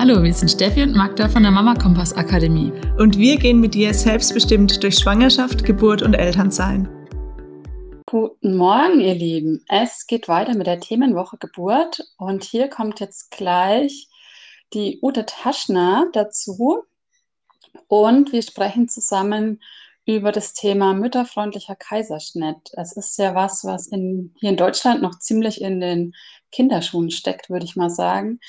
Hallo, wir sind Steffi und Magda von der Mama Kompass Akademie. Und wir gehen mit dir selbstbestimmt durch Schwangerschaft, Geburt und Elternsein. Guten Morgen, ihr Lieben. Es geht weiter mit der Themenwoche Geburt und hier kommt jetzt gleich die Ute Taschner dazu und wir sprechen zusammen über das Thema mütterfreundlicher Kaiserschnitt. Es ist ja was, was in, hier in Deutschland noch ziemlich in den Kinderschuhen steckt, würde ich mal sagen.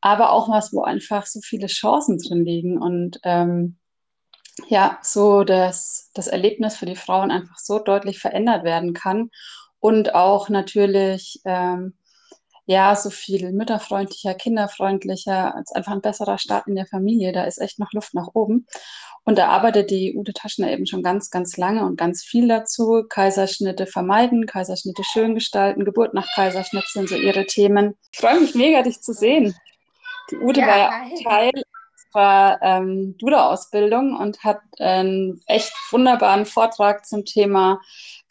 Aber auch was, wo einfach so viele Chancen drin liegen und ähm, ja, so das, das Erlebnis für die Frauen einfach so deutlich verändert werden kann und auch natürlich ähm, ja, so viel mütterfreundlicher, kinderfreundlicher, als einfach ein besserer Start in der Familie. Da ist echt noch Luft nach oben. Und da arbeitet die Ute Taschner eben schon ganz, ganz lange und ganz viel dazu. Kaiserschnitte vermeiden, Kaiserschnitte schön gestalten, Geburt nach Kaiserschnitt sind so ihre Themen. Ich freue mich mega, dich zu sehen. Die Ute ja, war ja auch Teil unserer ähm, Dula-Ausbildung und hat einen echt wunderbaren Vortrag zum Thema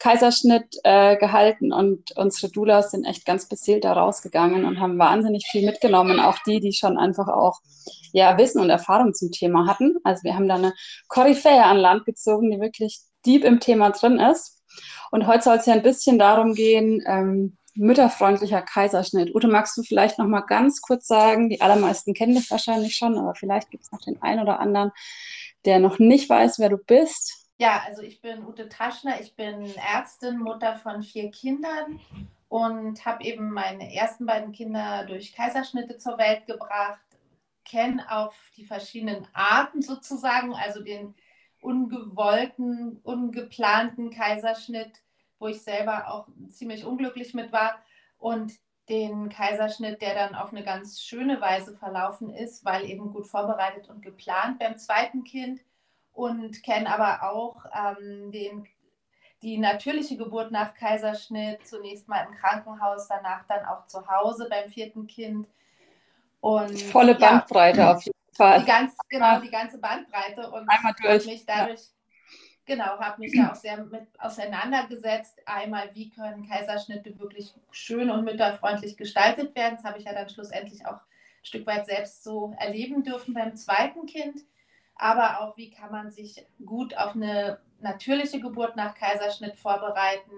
Kaiserschnitt äh, gehalten und unsere Doulas sind echt ganz beseelt da rausgegangen und haben wahnsinnig viel mitgenommen, auch die, die schon einfach auch ja, Wissen und Erfahrung zum Thema hatten. Also wir haben da eine Koryphäe an Land gezogen, die wirklich deep im Thema drin ist. Und heute soll es ja ein bisschen darum gehen, ähm, mütterfreundlicher Kaiserschnitt. Ute, magst du vielleicht noch mal ganz kurz sagen, die allermeisten kennen dich wahrscheinlich schon, aber vielleicht gibt es noch den einen oder anderen, der noch nicht weiß, wer du bist. Ja, also ich bin Ute Taschner, ich bin Ärztin, Mutter von vier Kindern und habe eben meine ersten beiden Kinder durch Kaiserschnitte zur Welt gebracht, kenne auch die verschiedenen Arten sozusagen, also den ungewollten, ungeplanten Kaiserschnitt, wo ich selber auch ziemlich unglücklich mit war und den Kaiserschnitt, der dann auf eine ganz schöne Weise verlaufen ist, weil eben gut vorbereitet und geplant beim zweiten Kind und kenne aber auch ähm, den, die natürliche Geburt nach Kaiserschnitt, zunächst mal im Krankenhaus, danach dann auch zu Hause beim vierten Kind. Und, Volle Bandbreite ja, auf jeden Fall. Die ganz, genau, die ganze Bandbreite. Und Einmal durch. mich dadurch, ja. genau, habe mich da auch sehr mit auseinandergesetzt. Einmal, wie können Kaiserschnitte wirklich schön und mütterfreundlich gestaltet werden. Das habe ich ja dann schlussendlich auch ein Stück weit selbst so erleben dürfen beim zweiten Kind aber auch wie kann man sich gut auf eine natürliche Geburt nach Kaiserschnitt vorbereiten.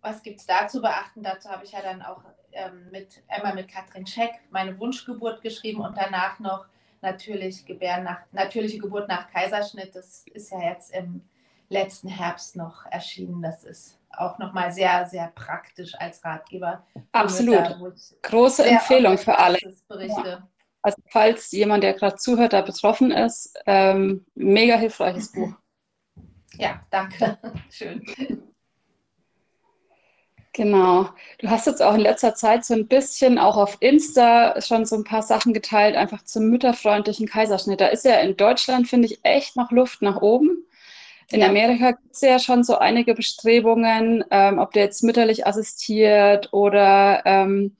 Was gibt es da zu beachten? Dazu habe ich ja dann auch ähm, mit einmal mit Katrin Scheck meine Wunschgeburt geschrieben und danach noch natürlich Gebären nach, natürliche Geburt nach Kaiserschnitt. Das ist ja jetzt im letzten Herbst noch erschienen. Das ist auch nochmal sehr, sehr praktisch als Ratgeber. Absolut. Mütter, Große Empfehlung für alle. Berichte. Also falls jemand, der gerade zuhört, da betroffen ist, ähm, mega hilfreiches Buch. Ja, danke. Schön. Genau. Du hast jetzt auch in letzter Zeit so ein bisschen auch auf Insta schon so ein paar Sachen geteilt, einfach zum mütterfreundlichen Kaiserschnitt. Da ist ja in Deutschland, finde ich, echt noch Luft nach oben. In ja. Amerika gibt es ja schon so einige Bestrebungen, ähm, ob der jetzt mütterlich assistiert oder ähm,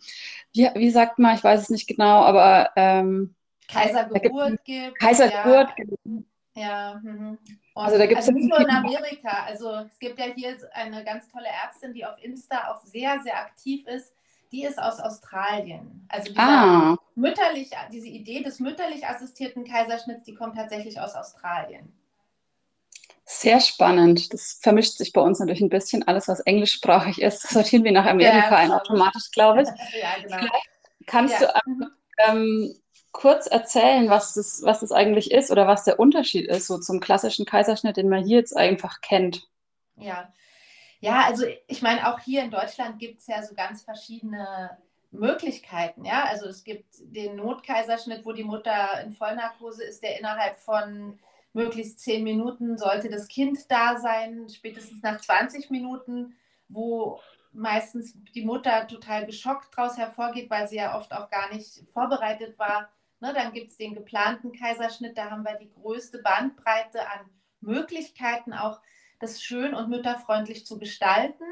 wie, wie sagt man, ich weiß es nicht genau, aber ähm, Kaisergeburt gibt. Kaisergeburt. Ja. Genau. Ja, mhm. also da gibt also nicht nur in Amerika. Also es gibt ja hier eine ganz tolle Ärztin, die auf Insta auch sehr, sehr aktiv ist. Die ist aus Australien. Also ah. mütterlich, diese Idee des mütterlich assistierten Kaiserschnitts, die kommt tatsächlich aus Australien. Sehr spannend. Das vermischt sich bei uns natürlich ein bisschen. Alles, was englischsprachig ist, sortieren wir nach Amerika ja, ein automatisch, glaube ich. ja, genau. Vielleicht kannst ja. du ähm, kurz erzählen, was das, was das eigentlich ist oder was der Unterschied ist so zum klassischen Kaiserschnitt, den man hier jetzt einfach kennt. Ja, ja also ich meine, auch hier in Deutschland gibt es ja so ganz verschiedene Möglichkeiten. Ja, also es gibt den Notkaiserschnitt, wo die Mutter in Vollnarkose ist, der innerhalb von möglichst zehn Minuten sollte das Kind da sein, spätestens nach 20 Minuten, wo meistens die Mutter total geschockt daraus hervorgeht, weil sie ja oft auch gar nicht vorbereitet war. Ne, dann gibt es den geplanten Kaiserschnitt, da haben wir die größte Bandbreite an Möglichkeiten, auch das schön und mütterfreundlich zu gestalten,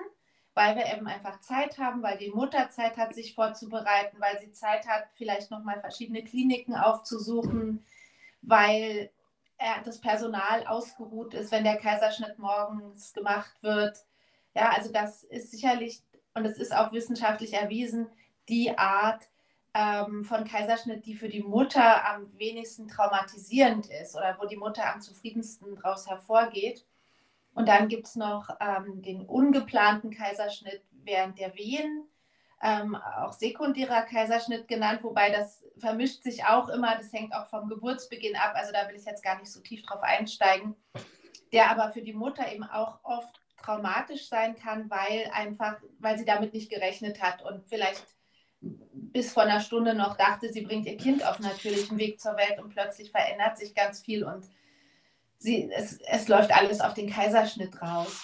weil wir eben einfach Zeit haben, weil die Mutter Zeit hat, sich vorzubereiten, weil sie Zeit hat, vielleicht nochmal verschiedene Kliniken aufzusuchen, weil das Personal ausgeruht ist, wenn der Kaiserschnitt morgens gemacht wird. Ja, also das ist sicherlich, und es ist auch wissenschaftlich erwiesen, die Art, ähm, von Kaiserschnitt, die für die Mutter am wenigsten traumatisierend ist oder wo die Mutter am zufriedensten daraus hervorgeht. Und dann gibt es noch ähm, den ungeplanten Kaiserschnitt während der Wehen, ähm, auch sekundärer Kaiserschnitt genannt, wobei das vermischt sich auch immer, das hängt auch vom Geburtsbeginn ab, also da will ich jetzt gar nicht so tief drauf einsteigen, der aber für die Mutter eben auch oft traumatisch sein kann, weil einfach, weil sie damit nicht gerechnet hat und vielleicht bis vor einer Stunde noch dachte, sie bringt ihr Kind auf natürlichen Weg zur Welt und plötzlich verändert sich ganz viel und sie, es, es läuft alles auf den Kaiserschnitt raus.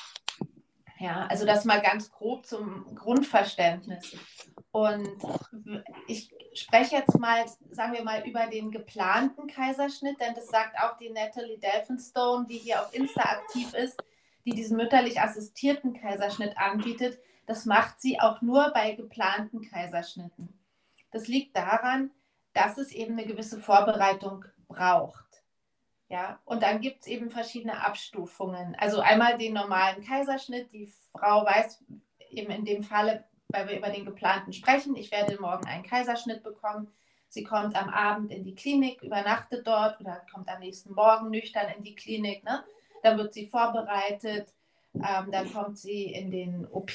Ja, also das mal ganz grob zum Grundverständnis. Und ich spreche jetzt mal, sagen wir mal, über den geplanten Kaiserschnitt, denn das sagt auch die Natalie Delphinstone, die hier auf Insta aktiv ist, die diesen mütterlich assistierten Kaiserschnitt anbietet. Das macht sie auch nur bei geplanten Kaiserschnitten. Das liegt daran, dass es eben eine gewisse Vorbereitung braucht. Ja, und dann gibt es eben verschiedene Abstufungen. Also einmal den normalen Kaiserschnitt. Die Frau weiß eben in dem Falle, weil wir über den geplanten sprechen, ich werde morgen einen Kaiserschnitt bekommen. Sie kommt am Abend in die Klinik, übernachtet dort oder kommt am nächsten Morgen nüchtern in die Klinik. Ne? Dann wird sie vorbereitet, ähm, dann kommt sie in den OP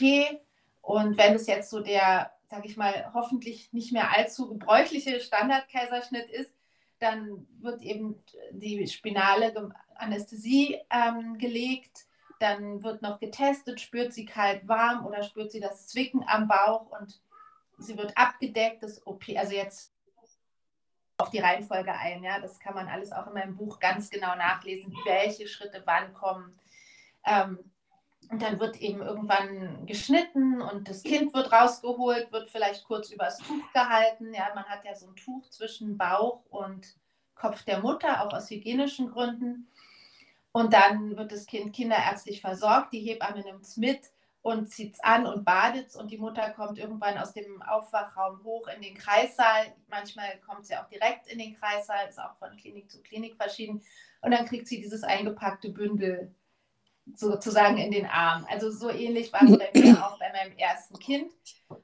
und wenn es jetzt so der, sage ich mal, hoffentlich nicht mehr allzu gebräuchliche Standardkaiserschnitt ist, dann wird eben die spinale Anästhesie ähm, gelegt, dann wird noch getestet, spürt sie kalt, warm oder spürt sie das Zwicken am Bauch und sie wird abgedeckt, das OP, also jetzt auf die Reihenfolge ein, ja, das kann man alles auch in meinem Buch ganz genau nachlesen, welche Schritte wann kommen. Ähm, und dann wird eben irgendwann geschnitten und das Kind wird rausgeholt, wird vielleicht kurz übers Tuch gehalten. Ja, man hat ja so ein Tuch zwischen Bauch und Kopf der Mutter, auch aus hygienischen Gründen. Und dann wird das Kind kinderärztlich versorgt. Die Hebamme nimmt es mit und zieht es an und badet es. Und die Mutter kommt irgendwann aus dem Aufwachraum hoch in den Kreissaal. Manchmal kommt sie auch direkt in den Kreissaal, ist auch von Klinik zu Klinik verschieden. Und dann kriegt sie dieses eingepackte Bündel sozusagen in den Arm. Also so ähnlich war es bei mir auch bei meinem ersten Kind.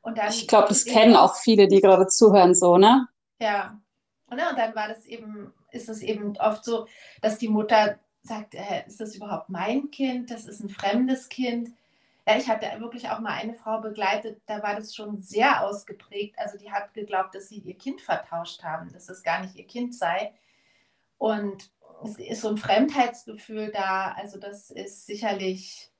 Und dann ich glaube, das kennen auch viele, die gerade zuhören, so, ne? Ja. Und, dann war das eben, ist es eben oft so, dass die Mutter sagt, äh, ist das überhaupt mein Kind? Das ist ein fremdes Kind. Ja, ich hatte wirklich auch mal eine Frau begleitet, da war das schon sehr ausgeprägt. Also die hat geglaubt, dass sie ihr Kind vertauscht haben, dass es gar nicht ihr Kind sei. Und es ist so ein Fremdheitsgefühl da. Also das ist sicherlich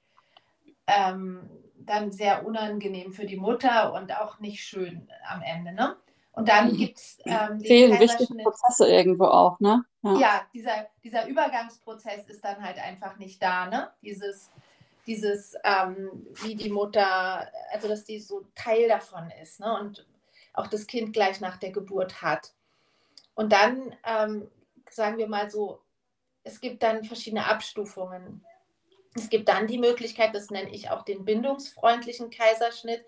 ähm, dann sehr unangenehm für die Mutter und auch nicht schön am Ende. Ne? Und dann mhm. gibt es ähm, Fehlen wichtige Prozesse irgendwo auch, ne? Ja, ja dieser, dieser Übergangsprozess ist dann halt einfach nicht da, ne? Dieses, dieses ähm, wie die Mutter, also dass die so Teil davon ist, ne? Und auch das Kind gleich nach der Geburt hat. Und dann, ähm, sagen wir mal so, es gibt dann verschiedene Abstufungen. Es gibt dann die Möglichkeit, das nenne ich auch den bindungsfreundlichen Kaiserschnitt,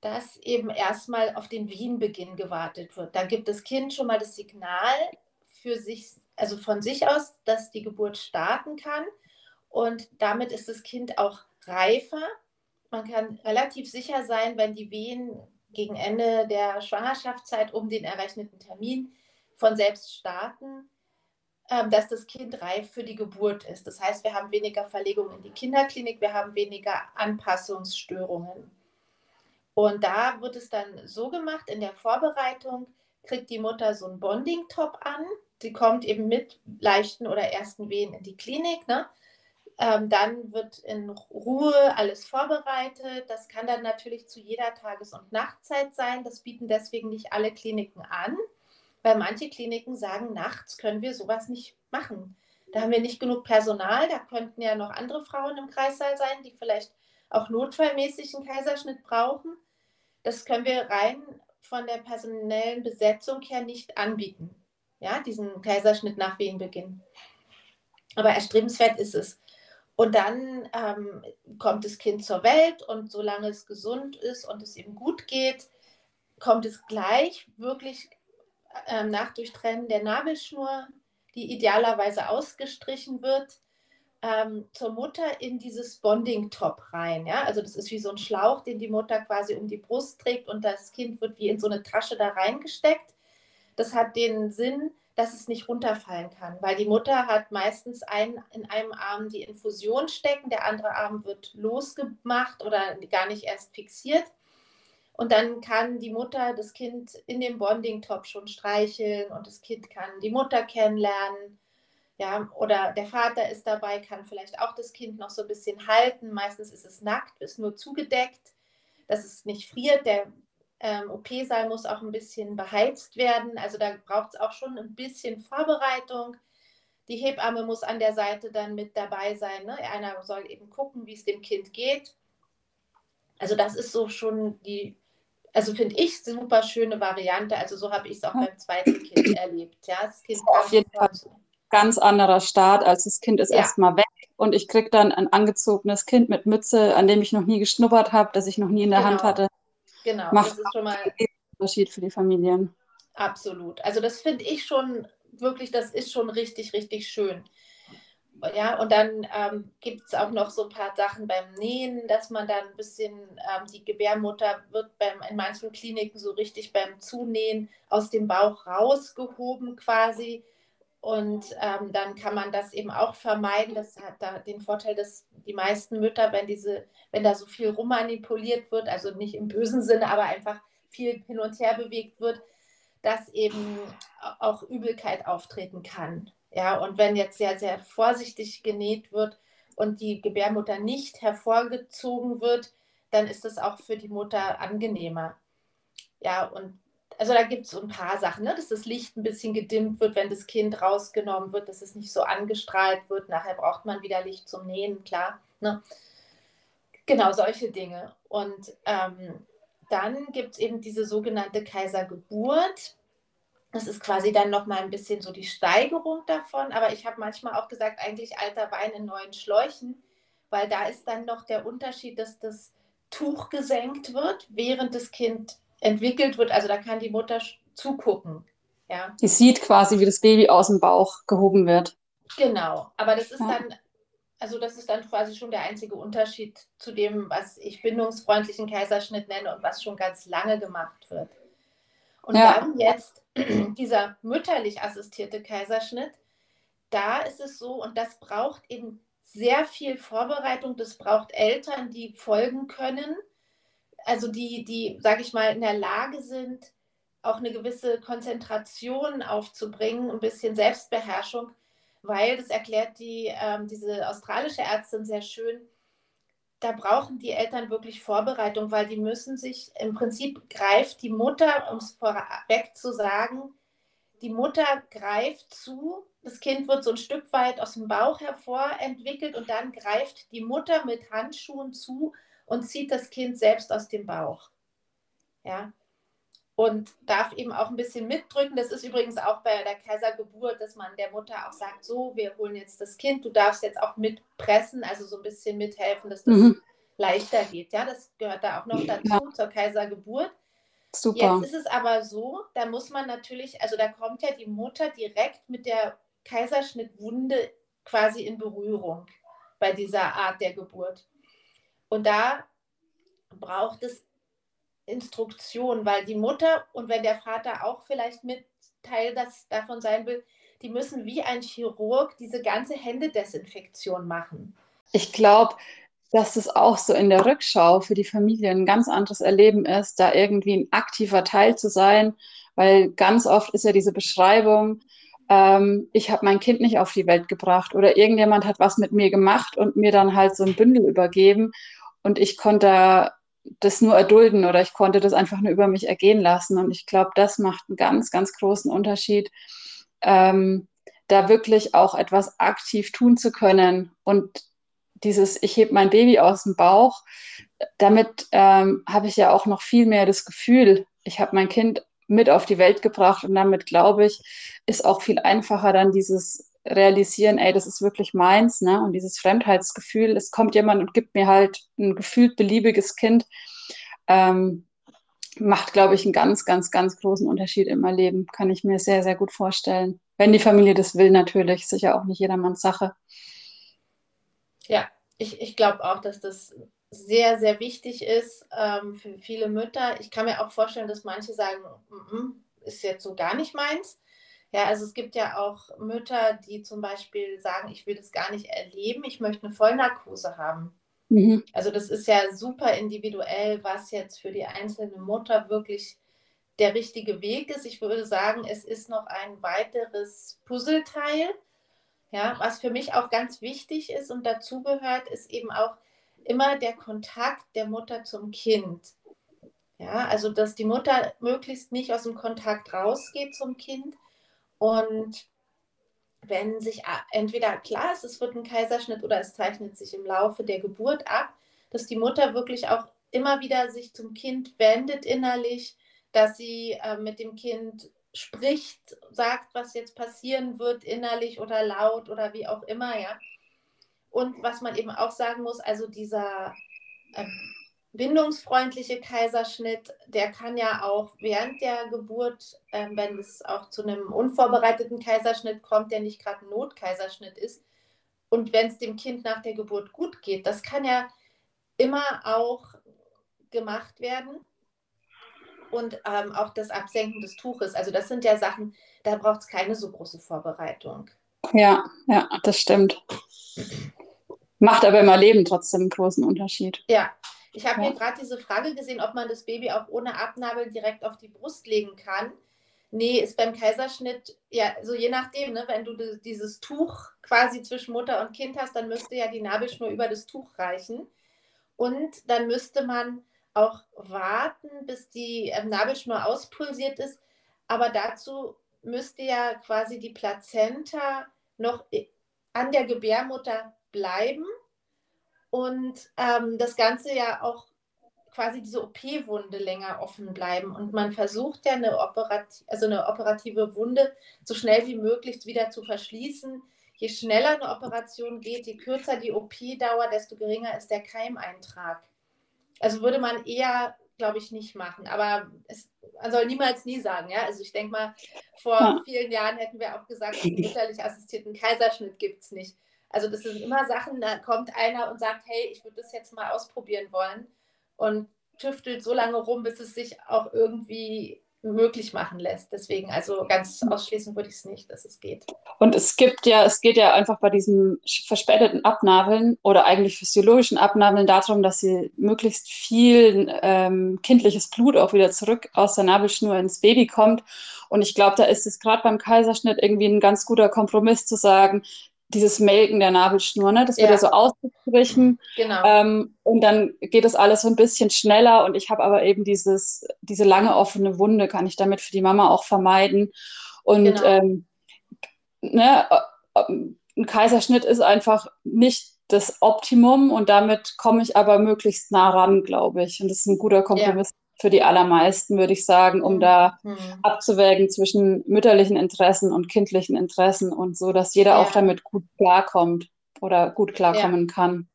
dass eben erstmal auf den Wehenbeginn gewartet wird. Da gibt das Kind schon mal das Signal für sich, also von sich aus, dass die Geburt starten kann. Und damit ist das Kind auch reifer. Man kann relativ sicher sein, wenn die Wehen gegen Ende der Schwangerschaftszeit um den errechneten Termin von selbst starten, ähm, dass das Kind reif für die Geburt ist. Das heißt, wir haben weniger Verlegungen in die Kinderklinik, wir haben weniger Anpassungsstörungen. Und da wird es dann so gemacht, in der Vorbereitung kriegt die Mutter so einen Bonding-Top an. Sie kommt eben mit leichten oder ersten Wehen in die Klinik. Ne? Ähm, dann wird in Ruhe alles vorbereitet. Das kann dann natürlich zu jeder Tages- und Nachtzeit sein. Das bieten deswegen nicht alle Kliniken an weil manche Kliniken sagen, nachts können wir sowas nicht machen. Da haben wir nicht genug Personal, da könnten ja noch andere Frauen im Kreissaal sein, die vielleicht auch notfallmäßig einen Kaiserschnitt brauchen. Das können wir rein von der personellen Besetzung her nicht anbieten. Ja, diesen Kaiserschnitt nach Wehenbeginn. Aber erstrebenswert ist es. Und dann ähm, kommt das Kind zur Welt und solange es gesund ist und es ihm gut geht, kommt es gleich wirklich ähm, nach Durchtrennen der Nabelschnur, die idealerweise ausgestrichen wird. ähm, zur Mutter in dieses Bonding-Top rein. Ja? Also das ist wie so ein Schlauch, den die Mutter quasi um die Brust trägt und das Kind wird wie in so eine Tasche da reingesteckt. Das hat den Sinn, dass es nicht runterfallen kann, weil die Mutter hat meistens einen, in einem Arm die Infusion stecken, der andere Arm wird losgemacht oder gar nicht erst fixiert. Und dann kann die Mutter das Kind in dem Bonding-Top schon streicheln und das Kind kann die Mutter kennenlernen ja, oder der Vater ist dabei, kann vielleicht auch das Kind noch so ein bisschen halten. Meistens ist es nackt, ist nur zugedeckt, dass es nicht friert. Der ähm, OP-Saal muss auch ein bisschen beheizt werden. Also da braucht es auch schon ein bisschen Vorbereitung. Die Hebamme muss an der Seite dann mit dabei sein. Ne? Einer soll eben gucken, wie es dem Kind geht. Also das ist so schon die, also finde ich, super schöne Variante. Also so habe ich es auch beim zweiten Kind erlebt. Ja, das Kind auf jeden Fall ganz anderer Start, als das Kind ist ja. erstmal weg und ich kriege dann ein angezogenes Kind mit Mütze, an dem ich noch nie geschnuppert habe, das ich noch nie in der genau. Hand hatte. Genau, Macht das ist schon mal einen Unterschied für die Familien. Absolut. Also das finde ich schon wirklich, das ist schon richtig, richtig schön. Ja, und dann ähm, gibt es auch noch so ein paar Sachen beim Nähen, dass man dann ein bisschen, ähm, die Gebärmutter wird beim, in manchen Kliniken so richtig beim Zunähen aus dem Bauch rausgehoben quasi. Und ähm, dann kann man das eben auch vermeiden. Das hat da den Vorteil, dass die meisten Mütter, wenn diese, wenn da so viel rummanipuliert wird, also nicht im bösen Sinne, aber einfach viel hin und her bewegt wird, dass eben auch Übelkeit auftreten kann. Ja, und wenn jetzt sehr, sehr vorsichtig genäht wird und die Gebärmutter nicht hervorgezogen wird, dann ist das auch für die Mutter angenehmer. Ja, und also da gibt es so ein paar Sachen, ne? dass das Licht ein bisschen gedimmt wird, wenn das Kind rausgenommen wird, dass es nicht so angestrahlt wird. Nachher braucht man wieder Licht zum Nähen, klar. Ne? Genau, solche Dinge. Und ähm, dann gibt es eben diese sogenannte Kaisergeburt. Das ist quasi dann nochmal ein bisschen so die Steigerung davon. Aber ich habe manchmal auch gesagt, eigentlich alter Wein in neuen Schläuchen, weil da ist dann noch der Unterschied, dass das Tuch gesenkt wird, während das Kind entwickelt wird. Also da kann die Mutter zugucken. Ja. Die sieht quasi, wie das Baby aus dem Bauch gehoben wird. Genau, aber das ist ja. dann, also das ist dann quasi schon der einzige Unterschied zu dem, was ich bindungsfreundlichen Kaiserschnitt nenne und was schon ganz lange gemacht wird. Und ja. dann jetzt dieser mütterlich assistierte Kaiserschnitt, da ist es so, und das braucht eben sehr viel Vorbereitung, das braucht Eltern, die folgen können. Also die, die, sage ich mal, in der Lage sind, auch eine gewisse Konzentration aufzubringen, ein bisschen Selbstbeherrschung, weil, das erklärt die, ähm, diese australische Ärztin sehr schön, da brauchen die Eltern wirklich Vorbereitung, weil die müssen sich, im Prinzip greift die Mutter, um es vorweg zu sagen, die Mutter greift zu, das Kind wird so ein Stück weit aus dem Bauch hervor entwickelt und dann greift die Mutter mit Handschuhen zu und zieht das Kind selbst aus dem Bauch. Ja. Und darf eben auch ein bisschen mitdrücken. Das ist übrigens auch bei der Kaisergeburt, dass man der Mutter auch sagt, so, wir holen jetzt das Kind, du darfst jetzt auch mitpressen, also so ein bisschen mithelfen, dass das mhm. leichter geht. Ja, das gehört da auch noch dazu ja. zur Kaisergeburt. Super. Jetzt ist es aber so, da muss man natürlich, also da kommt ja die Mutter direkt mit der Kaiserschnittwunde quasi in Berührung bei dieser Art der Geburt. Und da braucht es Instruktion, weil die Mutter und wenn der Vater auch vielleicht mit Teil das davon sein will, die müssen wie ein Chirurg diese ganze Händedesinfektion machen. Ich glaube, dass es auch so in der Rückschau für die Familie ein ganz anderes Erleben ist, da irgendwie ein aktiver Teil zu sein, weil ganz oft ist ja diese Beschreibung, ähm, ich habe mein Kind nicht auf die Welt gebracht oder irgendjemand hat was mit mir gemacht und mir dann halt so ein Bündel übergeben und ich konnte das nur erdulden oder ich konnte das einfach nur über mich ergehen lassen. Und ich glaube, das macht einen ganz, ganz großen Unterschied, ähm, da wirklich auch etwas aktiv tun zu können. Und dieses, ich hebe mein Baby aus dem Bauch, damit ähm, habe ich ja auch noch viel mehr das Gefühl, ich habe mein Kind mit auf die Welt gebracht und damit, glaube ich, ist auch viel einfacher dann dieses realisieren, ey, das ist wirklich meins, ne? Und dieses Fremdheitsgefühl, es kommt jemand und gibt mir halt ein gefühlt beliebiges Kind, ähm, macht, glaube ich, einen ganz, ganz, ganz großen Unterschied in meinem Leben. Kann ich mir sehr, sehr gut vorstellen. Wenn die Familie das will, natürlich, sicher auch nicht jedermanns Sache. Ja, ich, ich glaube auch, dass das sehr, sehr wichtig ist ähm, für viele Mütter. Ich kann mir auch vorstellen, dass manche sagen, mm -mm, ist jetzt so gar nicht meins. Ja, also es gibt ja auch Mütter, die zum Beispiel sagen, ich will das gar nicht erleben, ich möchte eine Vollnarkose haben. Mhm. Also das ist ja super individuell, was jetzt für die einzelne Mutter wirklich der richtige Weg ist. Ich würde sagen, es ist noch ein weiteres Puzzleteil. Ja, was für mich auch ganz wichtig ist und dazu gehört, ist eben auch immer der Kontakt der Mutter zum Kind. Ja, also dass die Mutter möglichst nicht aus dem Kontakt rausgeht zum Kind und wenn sich entweder klar ist, es wird ein Kaiserschnitt oder es zeichnet sich im Laufe der Geburt ab, dass die Mutter wirklich auch immer wieder sich zum Kind wendet innerlich, dass sie äh, mit dem Kind spricht, sagt, was jetzt passieren wird innerlich oder laut oder wie auch immer, ja. Und was man eben auch sagen muss, also dieser äh, bindungsfreundliche Kaiserschnitt, der kann ja auch während der Geburt, äh, wenn es auch zu einem unvorbereiteten Kaiserschnitt kommt, der nicht gerade ein Notkaiserschnitt ist, und wenn es dem Kind nach der Geburt gut geht, das kann ja immer auch gemacht werden. Und ähm, auch das Absenken des Tuches. Also das sind ja Sachen, da braucht es keine so große Vorbereitung. Ja, ja, das stimmt. Macht aber im Erleben trotzdem einen großen Unterschied. Ja, ich habe ja. hier gerade diese Frage gesehen, ob man das Baby auch ohne Abnabeln direkt auf die Brust legen kann. Nee, ist beim Kaiserschnitt, ja, so je nachdem, ne, wenn du dieses Tuch quasi zwischen Mutter und Kind hast, dann müsste ja die Nabelschnur über das Tuch reichen. Und dann müsste man auch warten, bis die ähm, Nabelschnur auspulsiert ist. Aber dazu müsste ja quasi die Plazenta noch an der Gebärmutter bleiben und ähm, das Ganze ja auch quasi diese OP-Wunde länger offen bleiben. Und man versucht ja eine, Operat also eine operative Wunde so schnell wie möglich wieder zu verschließen. Je schneller eine Operation geht, je kürzer die OP-Dauer, desto geringer ist der Keimeintrag. Also würde man eher, glaube ich, nicht machen. Aber es, man soll niemals nie sagen. Ja? Also ich denke mal, vor ja. vielen Jahren hätten wir auch gesagt, einen mütterlich assistierten Kaiserschnitt gibt es nicht. Also das sind immer Sachen, da kommt einer und sagt, hey, ich würde das jetzt mal ausprobieren wollen und tüftelt so lange rum, bis es sich auch irgendwie möglich machen lässt. Deswegen, also ganz ausschließen würde ich es nicht, dass es geht. Und es gibt ja, es geht ja einfach bei diesem verspäteten Abnabeln oder eigentlich physiologischen Abnabeln darum, dass sie möglichst viel ähm, kindliches Blut auch wieder zurück aus der Nabelschnur ins Baby kommt. Und ich glaube, da ist es gerade beim Kaiserschnitt irgendwie ein ganz guter Kompromiss zu sagen, dieses Melken der Nabelschnur, ne? Das wird ja, ja so ausgestrichen. Genau. Ähm, und dann geht es alles so ein bisschen schneller und ich habe aber eben dieses, diese lange offene Wunde, kann ich damit für die Mama auch vermeiden. Und genau. ähm, ne, ein Kaiserschnitt ist einfach nicht das Optimum und damit komme ich aber möglichst nah ran, glaube ich. Und das ist ein guter Kompromiss. Für die allermeisten, würde ich sagen, um da mhm. abzuwägen zwischen mütterlichen Interessen und kindlichen Interessen und so, dass jeder ja. auch damit gut klarkommt oder gut klarkommen ja. kann.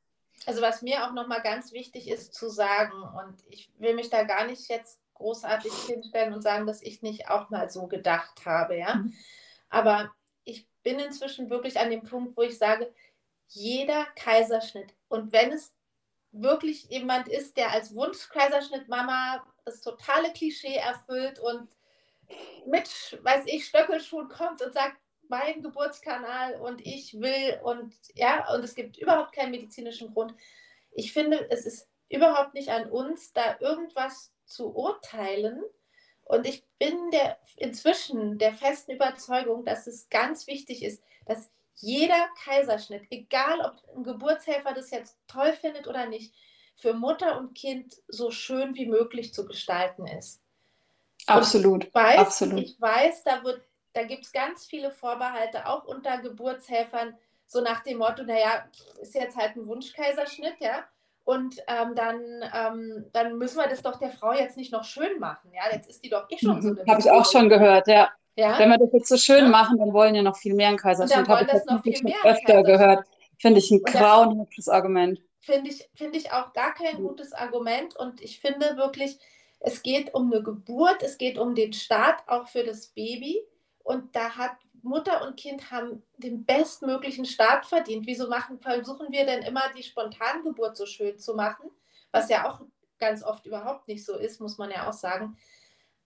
Also was mir auch nochmal ganz wichtig ist zu sagen, und ich will mich da gar nicht jetzt großartig hinstellen und sagen, dass ich nicht auch mal so gedacht habe, ja. Mhm. Aber ich bin inzwischen wirklich an dem Punkt, wo ich sage, jeder Kaiserschnitt und wenn es wirklich jemand ist, der als Wunschkaiserschnittmama das totale Klischee erfüllt und mit, weiß ich, Stöckelschuhen kommt und sagt, mein Geburtskanal und ich will und ja, und es gibt überhaupt keinen medizinischen Grund. Ich finde, es ist überhaupt nicht an uns, da irgendwas zu urteilen. Und ich bin der, inzwischen der festen Überzeugung, dass es ganz wichtig ist, dass jeder Kaiserschnitt, egal ob ein Geburtshelfer das jetzt toll findet oder nicht, für Mutter und Kind so schön wie möglich zu gestalten ist. Absolut. Ich weiß, absolut. Ich weiß, da, da gibt es ganz viele Vorbehalte, auch unter Geburtshelfern, so nach dem Motto, naja, ist jetzt halt ein Wunschkaiserschnitt, ja. Und ähm, dann, ähm, dann müssen wir das doch der Frau jetzt nicht noch schön machen. Ja, jetzt ist die doch eh schon so eine. Habe ich auch schon gehört, ja. ja. Wenn wir das jetzt so schön ja. machen, dann wollen ja noch viel mehr einen Kaiserschnitt. Habe ich das noch viel mehr öfter gehört. Finde ich ein grauenhaftes Argument finde ich, find ich auch gar kein gutes Argument. Und ich finde wirklich, es geht um eine Geburt, es geht um den Start auch für das Baby. Und da hat Mutter und Kind haben den bestmöglichen Start verdient. Wieso machen, versuchen wir denn immer die Spontangeburt so schön zu machen? Was ja auch ganz oft überhaupt nicht so ist, muss man ja auch sagen.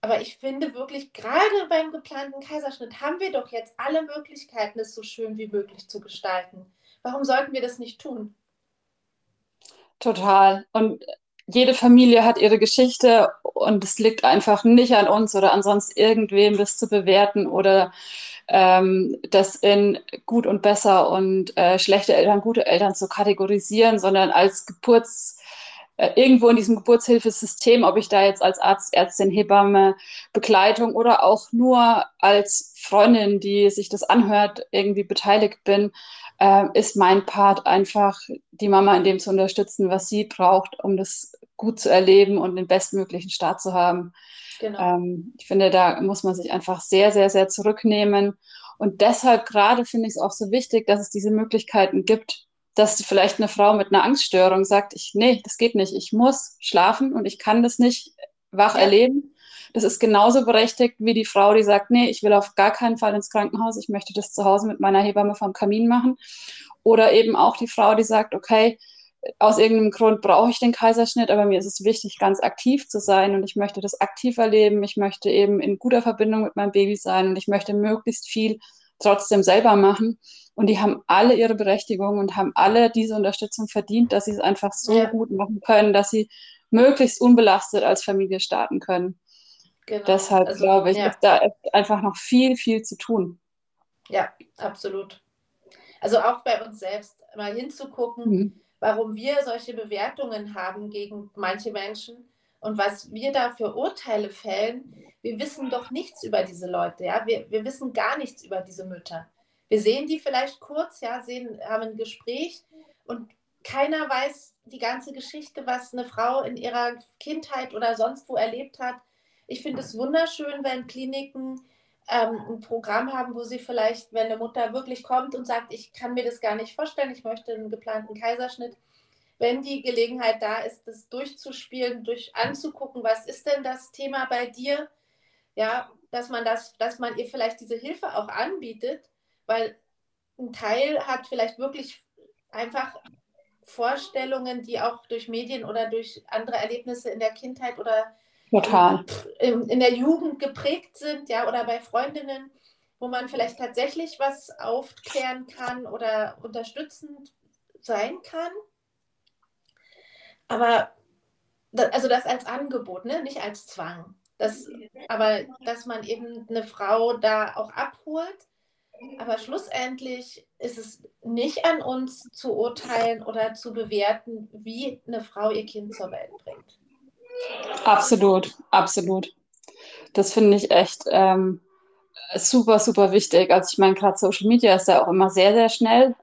Aber ich finde wirklich, gerade beim geplanten Kaiserschnitt haben wir doch jetzt alle Möglichkeiten, es so schön wie möglich zu gestalten. Warum sollten wir das nicht tun? Total. Und jede Familie hat ihre Geschichte und es liegt einfach nicht an uns oder an sonst irgendwem, das zu bewerten oder ähm, das in gut und besser und äh, schlechte Eltern, gute Eltern zu kategorisieren, sondern als Geburts äh, irgendwo in diesem Geburtshilfesystem, ob ich da jetzt als Arzt, Ärztin, Hebamme, Begleitung oder auch nur als Freundin, die sich das anhört, irgendwie beteiligt bin, äh, ist mein Part einfach, die Mama in dem zu unterstützen, was sie braucht, um das gut zu erleben und den bestmöglichen Start zu haben. Genau. Ähm, ich finde, da muss man sich einfach sehr, sehr, sehr zurücknehmen. Und deshalb gerade finde ich es auch so wichtig, dass es diese Möglichkeiten gibt, dass vielleicht eine Frau mit einer Angststörung sagt, ich, nee, das geht nicht, ich muss schlafen und ich kann das nicht wach ja. erleben. Das ist genauso berechtigt wie die Frau, die sagt, nee, ich will auf gar keinen Fall ins Krankenhaus, ich möchte das zu Hause mit meiner Hebamme vom Kamin machen. Oder eben auch die Frau, die sagt, okay, aus irgendeinem Grund brauche ich den Kaiserschnitt, aber mir ist es wichtig, ganz aktiv zu sein und ich möchte das aktiv erleben. Ich möchte eben in guter Verbindung mit meinem Baby sein und ich möchte möglichst viel trotzdem selber machen. Und die haben alle ihre Berechtigung und haben alle diese Unterstützung verdient, dass sie es einfach so ja. gut machen können, dass sie möglichst unbelastet als Familie starten können. Genau. Deshalb also, glaube ich, ja. ist da einfach noch viel, viel zu tun. Ja, absolut. Also auch bei uns selbst mal hinzugucken, mhm. warum wir solche Bewertungen haben gegen manche Menschen und was wir da für Urteile fällen. Wir wissen doch nichts über diese Leute, ja. Wir, wir wissen gar nichts über diese Mütter. Wir sehen die vielleicht kurz, ja, sehen, haben ein Gespräch und keiner weiß die ganze Geschichte, was eine Frau in ihrer Kindheit oder sonst wo erlebt hat. Ich finde es wunderschön, wenn Kliniken ähm, ein Programm haben, wo sie vielleicht, wenn eine Mutter wirklich kommt und sagt, ich kann mir das gar nicht vorstellen, ich möchte einen geplanten Kaiserschnitt, wenn die Gelegenheit da ist, das durchzuspielen, durch anzugucken, was ist denn das Thema bei dir, ja, dass man das, dass man ihr vielleicht diese Hilfe auch anbietet weil ein Teil hat vielleicht wirklich einfach Vorstellungen, die auch durch Medien oder durch andere Erlebnisse in der Kindheit oder Total. In, in der Jugend geprägt sind, ja, oder bei Freundinnen, wo man vielleicht tatsächlich was aufklären kann oder unterstützend sein kann. Aber also das als Angebot, ne? nicht als Zwang. Das, aber dass man eben eine Frau da auch abholt aber schlussendlich ist es nicht an uns zu urteilen oder zu bewerten, wie eine Frau ihr Kind zur Welt bringt. Absolut, absolut. Das finde ich echt ähm, super, super wichtig. Also ich meine, gerade Social Media ist ja auch immer sehr, sehr schnell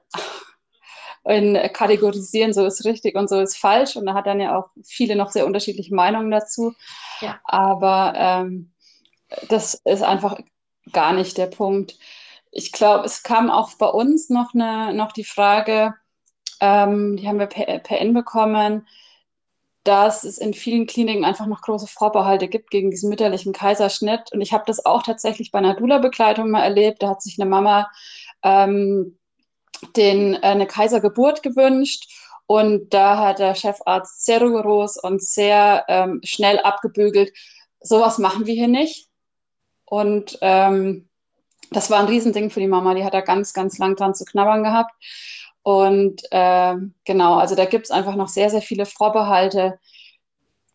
in Kategorisieren, so ist richtig und so ist falsch. Und da hat dann ja auch viele noch sehr unterschiedliche Meinungen dazu. Ja. Aber ähm, das ist einfach gar nicht der Punkt ich glaube, es kam auch bei uns noch, eine, noch die Frage, ähm, die haben wir per, per N bekommen, dass es in vielen Kliniken einfach noch große Vorbehalte gibt gegen diesen mütterlichen Kaiserschnitt. Und ich habe das auch tatsächlich bei einer Dula-Begleitung mal erlebt. Da hat sich eine Mama ähm, den, äh, eine Kaisergeburt gewünscht. Und da hat der Chefarzt sehr rigoros und sehr ähm, schnell abgebügelt, sowas machen wir hier nicht. Und ähm, das war ein Riesending für die Mama. Die hat da ganz, ganz lang dran zu knabbern gehabt. Und äh, genau, also da gibt es einfach noch sehr, sehr viele Vorbehalte.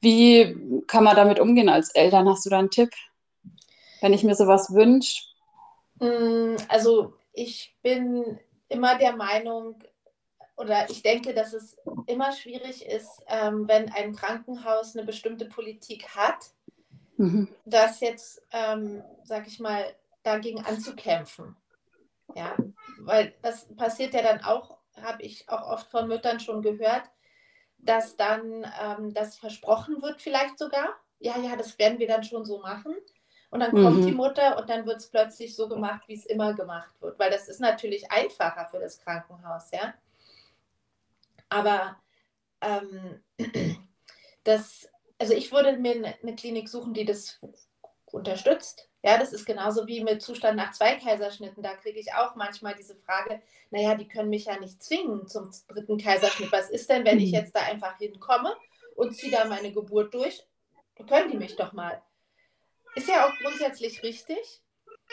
Wie kann man damit umgehen als Eltern? Hast du da einen Tipp, wenn ich mir sowas wünsche? Mm, also ich bin immer der Meinung, oder ich denke, dass es immer schwierig ist, ähm, wenn ein Krankenhaus eine bestimmte Politik hat, mhm. dass jetzt, ähm, sag ich mal, dagegen anzukämpfen. Ja, weil das passiert ja dann auch, habe ich auch oft von Müttern schon gehört, dass dann ähm, das versprochen wird, vielleicht sogar. Ja, ja, das werden wir dann schon so machen. Und dann kommt mhm. die Mutter und dann wird es plötzlich so gemacht, wie es immer gemacht wird. Weil das ist natürlich einfacher für das Krankenhaus, ja. Aber ähm, das, also ich würde mir eine Klinik suchen, die das unterstützt, Ja, das ist genauso wie mit Zustand nach zwei Kaiserschnitten. Da kriege ich auch manchmal diese Frage, naja, die können mich ja nicht zwingen zum dritten Kaiserschnitt. Was ist denn, wenn ich mhm. jetzt da einfach hinkomme und ziehe da meine Geburt durch? Können die mich doch mal. Ist ja auch grundsätzlich richtig.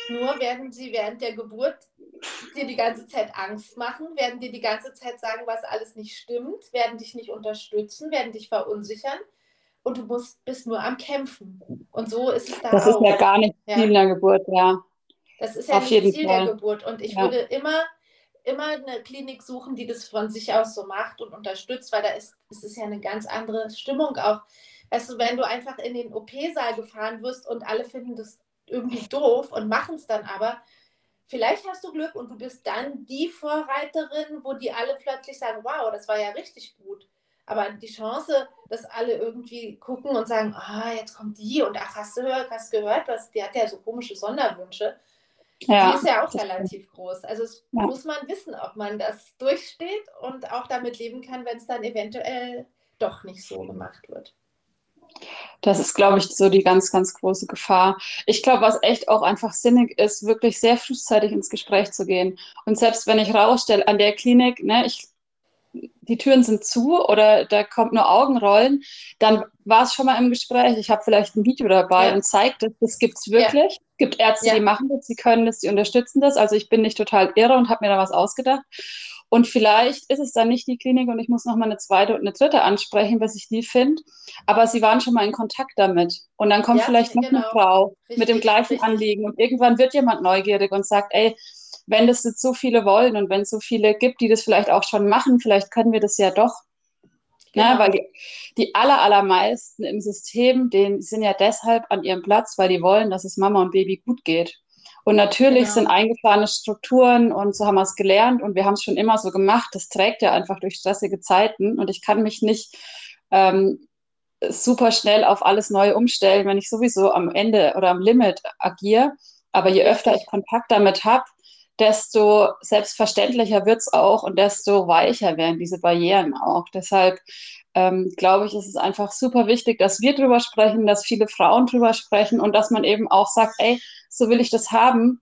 Nur werden sie während der Geburt dir die ganze Zeit Angst machen, werden dir die ganze Zeit sagen, was alles nicht stimmt, werden dich nicht unterstützen, werden dich verunsichern und du musst, bist nur am Kämpfen. Und so ist es da das auch. Das ist ja gar nicht ja. Ziel der Geburt, ja. Das ist ja Auf nicht Ziel Fall. der Geburt. Und ich ja. würde immer, immer eine Klinik suchen, die das von sich aus so macht und unterstützt, weil da ist, es ist ja eine ganz andere Stimmung auch. Weißt du, wenn du einfach in den OP-Saal gefahren wirst und alle finden das irgendwie doof und machen es dann aber, vielleicht hast du Glück und du bist dann die Vorreiterin, wo die alle plötzlich sagen, wow, das war ja richtig gut. Aber die Chance, dass alle irgendwie gucken und sagen, ah, jetzt kommt die und ach, hast du gehört, hast gehört, was, die hat ja so komische Sonderwünsche. Ja, die ist ja auch relativ groß. Also es ja. muss man wissen, ob man das durchsteht und auch damit leben kann, wenn es dann eventuell doch nicht so gemacht wird. Das ist, glaube ich, so die ganz, ganz große Gefahr. Ich glaube, was echt auch einfach sinnig ist, wirklich sehr frühzeitig ins Gespräch zu gehen. Und selbst wenn ich rausstelle an der Klinik, ne, ich die Türen sind zu oder da kommt nur Augenrollen, dann war es schon mal im Gespräch. Ich habe vielleicht ein Video dabei ja. und zeigt es, das gibt es wirklich. Es ja. gibt Ärzte, ja. die machen das, die können das, die unterstützen das. Also ich bin nicht total irre und habe mir da was ausgedacht. Und vielleicht ist es dann nicht die Klinik und ich muss noch mal eine zweite und eine dritte ansprechen, was ich die finde. Aber sie waren schon mal in Kontakt damit. Und dann kommt vielleicht noch genau. eine Frau richtig, mit dem gleichen richtig. Anliegen. Und irgendwann wird jemand neugierig und sagt, ey, wenn das jetzt so viele wollen und wenn es so viele gibt, die das vielleicht auch schon machen, vielleicht können wir das ja doch. Genau. Ja, weil die, die aller, allermeisten im System, die sind ja deshalb an ihrem Platz, weil die wollen, dass es Mama und Baby gut geht. Und natürlich genau. sind eingefahrene Strukturen und so haben wir es gelernt und wir haben es schon immer so gemacht. Das trägt ja einfach durch stressige Zeiten und ich kann mich nicht ähm, super schnell auf alles neu umstellen, wenn ich sowieso am Ende oder am Limit agiere. Aber je öfter ich Kontakt damit habe, desto selbstverständlicher wird es auch und desto weicher werden diese Barrieren auch. Deshalb ähm, glaube ich, ist es einfach super wichtig, dass wir drüber sprechen, dass viele Frauen drüber sprechen und dass man eben auch sagt, ey, so will ich das haben.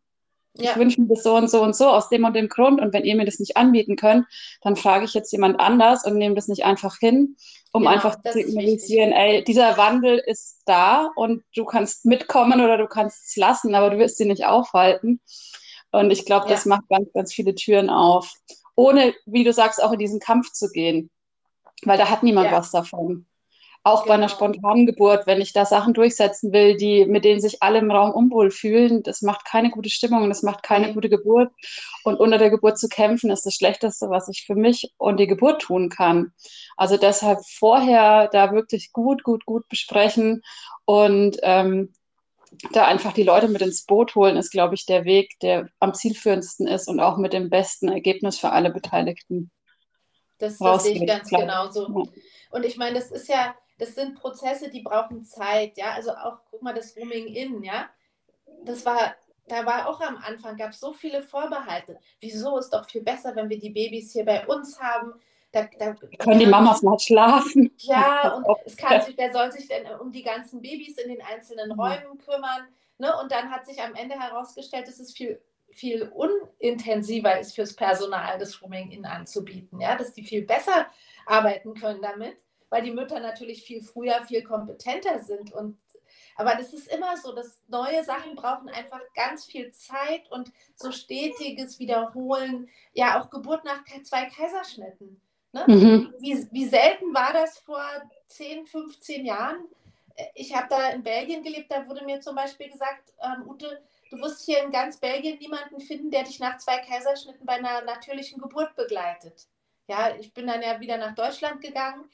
Ja. Ich wünsche mir das so und so und so aus dem und dem Grund. Und wenn ihr mir das nicht anbieten könnt, dann frage ich jetzt jemand anders und nehme das nicht einfach hin, um genau, einfach zu signalisieren, ey, dieser Wandel ist da und du kannst mitkommen oder du kannst es lassen, aber du wirst sie nicht aufhalten. Und ich glaube, das macht ganz, ganz viele Türen auf. Ohne, wie du sagst, auch in diesen Kampf zu gehen. Weil da hat niemand ja. was davon. Auch genau. bei einer genau. spontanen Geburt, wenn ich da Sachen durchsetzen will, die, mit denen sich alle im Raum unwohl fühlen, das macht keine gute Stimmung, das macht keine okay. gute Geburt. Und unter der Geburt zu kämpfen, ist das Schlechteste, was ich für mich und die Geburt tun kann. Also deshalb vorher da wirklich gut, gut, gut besprechen und ähm, da einfach die Leute mit ins Boot holen, ist, glaube ich, der Weg, der am zielführendsten ist und auch mit dem besten Ergebnis für alle Beteiligten. Das, das sehe ich ganz genauso. Und ich meine, das ist ja, das sind Prozesse, die brauchen Zeit, ja. Also auch, guck mal, das Rooming In, ja. Das war, da war auch am Anfang, gab es so viele Vorbehalte. Wieso ist doch viel besser, wenn wir die Babys hier bei uns haben? Da, da können die Mamas mal schlafen. Ja, und es kann sich, wer soll sich denn um die ganzen Babys in den einzelnen mhm. Räumen kümmern? Ne? Und dann hat sich am Ende herausgestellt, dass es viel, viel unintensiver ist fürs Personal, das Rooming-In anzubieten. Ja? Dass die viel besser arbeiten können damit, weil die Mütter natürlich viel früher, viel kompetenter sind. Und, aber das ist immer so, dass neue Sachen brauchen einfach ganz viel Zeit und so stetiges Wiederholen. Ja, auch Geburt nach zwei Kaiserschnitten. Ne? Mhm. Wie, wie selten war das vor 10, 15 Jahren? Ich habe da in Belgien gelebt, da wurde mir zum Beispiel gesagt, ähm, Ute, du wirst hier in ganz Belgien niemanden finden, der dich nach zwei Kaiserschnitten bei einer natürlichen Geburt begleitet. Ja, ich bin dann ja wieder nach Deutschland gegangen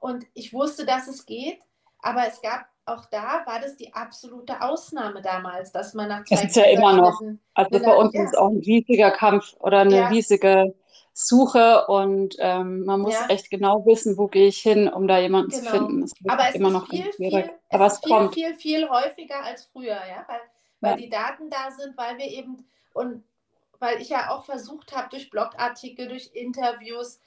und ich wusste, dass es geht, aber es gab auch da war das die absolute Ausnahme damals, dass man nach zwei Das ist ja immer noch. Also bei uns ja. ist es auch ein riesiger Kampf oder eine ja. riesige Suche und ähm, man muss ja. echt genau wissen, wo gehe ich hin, um da jemanden genau. zu finden. Aber es immer ist noch viel, viel, Aber es, es viel, kommt. viel, viel häufiger als früher, ja, weil, weil die Daten da sind, weil wir eben und weil ich ja auch versucht habe, durch Blogartikel, durch Interviews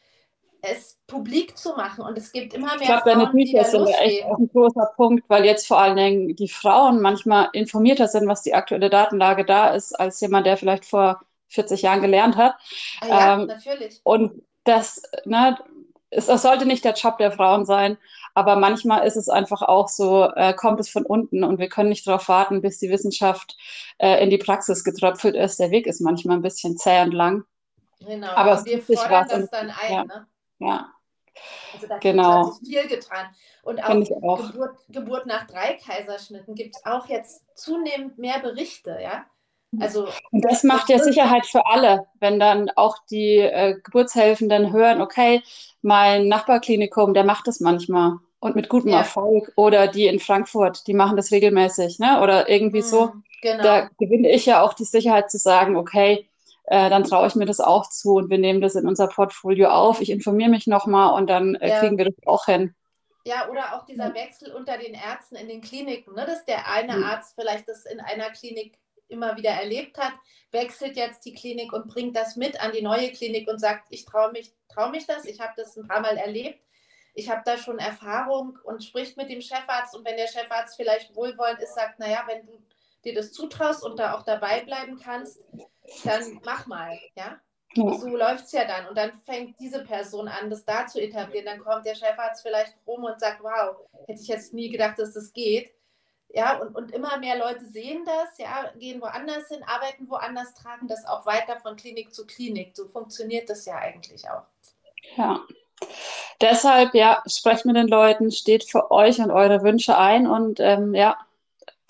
es publik zu machen. Und es gibt immer mehr ich glaube, deine Bücher sind da echt auch ein großer Punkt, weil jetzt vor allen Dingen die Frauen manchmal informierter sind, was die aktuelle Datenlage da ist, als jemand, der vielleicht vor 40 Jahren gelernt hat. Ah, ja, Ähm, natürlich. Und das, ne, es, das sollte nicht der Job der Frauen sein, aber manchmal ist es einfach auch so, äh, kommt es von unten und wir können nicht darauf warten, bis die Wissenschaft äh, in die Praxis getröpfelt ist. Der Weg ist manchmal ein bisschen zäh und lang. Genau. aber und wir fordern das dann ein. ja. Ne? Ja, Also da Genau. hat sich viel getan. Und auch, auch. Geburt, Geburt nach drei Kaiserschnitten gibt es auch jetzt zunehmend mehr Berichte, ja. Also und das macht ja Sicherheit für alle, wenn dann auch die äh, Geburtshelfenden hören, okay, mein Nachbarklinikum, der macht das manchmal und mit gutem Ja. Erfolg oder die in Frankfurt, die machen das regelmäßig, ne? Oder irgendwie so. Mm, Genau. da gewinne ich ja auch die Sicherheit zu sagen, okay, äh, dann traue ich mir das auch zu und wir nehmen das in unser Portfolio auf. Ich informiere mich nochmal und dann äh, Ja. kriegen wir das auch hin. Ja, oder auch dieser Wechsel unter den Ärzten in den Kliniken, ne? dass der eine Mhm. Arzt vielleicht das in einer Klinik immer wieder erlebt hat, wechselt jetzt die Klinik und bringt das mit an die neue Klinik und sagt, ich traue mich, trau mich das, ich habe das ein paar Mal erlebt, ich habe da schon Erfahrung und spricht mit dem Chefarzt und wenn der Chefarzt vielleicht wohlwollend ist, sagt, naja, wenn du dir das zutraust und da auch dabei bleiben kannst, dann mach mal, ja. Ja. So läuft es ja dann. Und dann fängt diese Person an, das da zu etablieren. Dann kommt der Chefarzt vielleicht rum und sagt, wow, hätte ich jetzt nie gedacht, dass das geht. Ja, und, und immer mehr Leute sehen das, ja, gehen woanders hin, arbeiten woanders, tragen das auch weiter von Klinik zu Klinik. So funktioniert das ja eigentlich auch. Ja. Deshalb, ja, sprecht mit den Leuten, steht für euch und eure Wünsche ein und ähm, ja,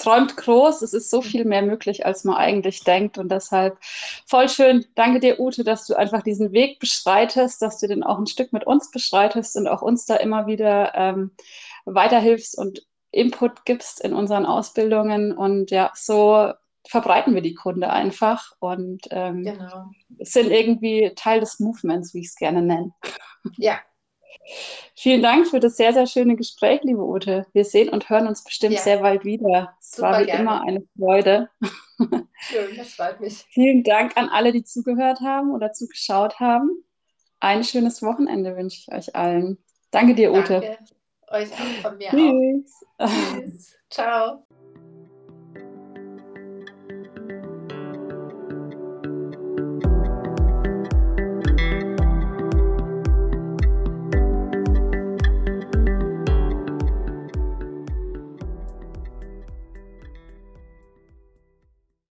träumt groß. Es ist so viel mehr möglich, als man eigentlich denkt. Und deshalb voll schön. Danke dir, Ute, dass du einfach diesen Weg beschreitest, dass du den auch ein Stück mit uns beschreitest und auch uns da immer wieder ähm, weiterhilfst und Input gibst in unseren Ausbildungen. Und ja, so verbreiten wir die Kunde einfach und ähm, Genau. sind irgendwie Teil des Movements, wie ich es gerne nenne. Ja, Vielen Dank für das sehr, sehr schöne Gespräch, liebe Ute. Wir sehen und hören uns bestimmt Ja. sehr bald wieder. Es Super war wie gerne. immer eine Freude. schön, das freut mich. Vielen Dank an alle, die zugehört haben oder zugeschaut haben. Ein schönes Wochenende wünsche ich euch allen. Danke dir, Ute. Danke euch auch von mir auch. Tschüss. Tschüss. Ciao.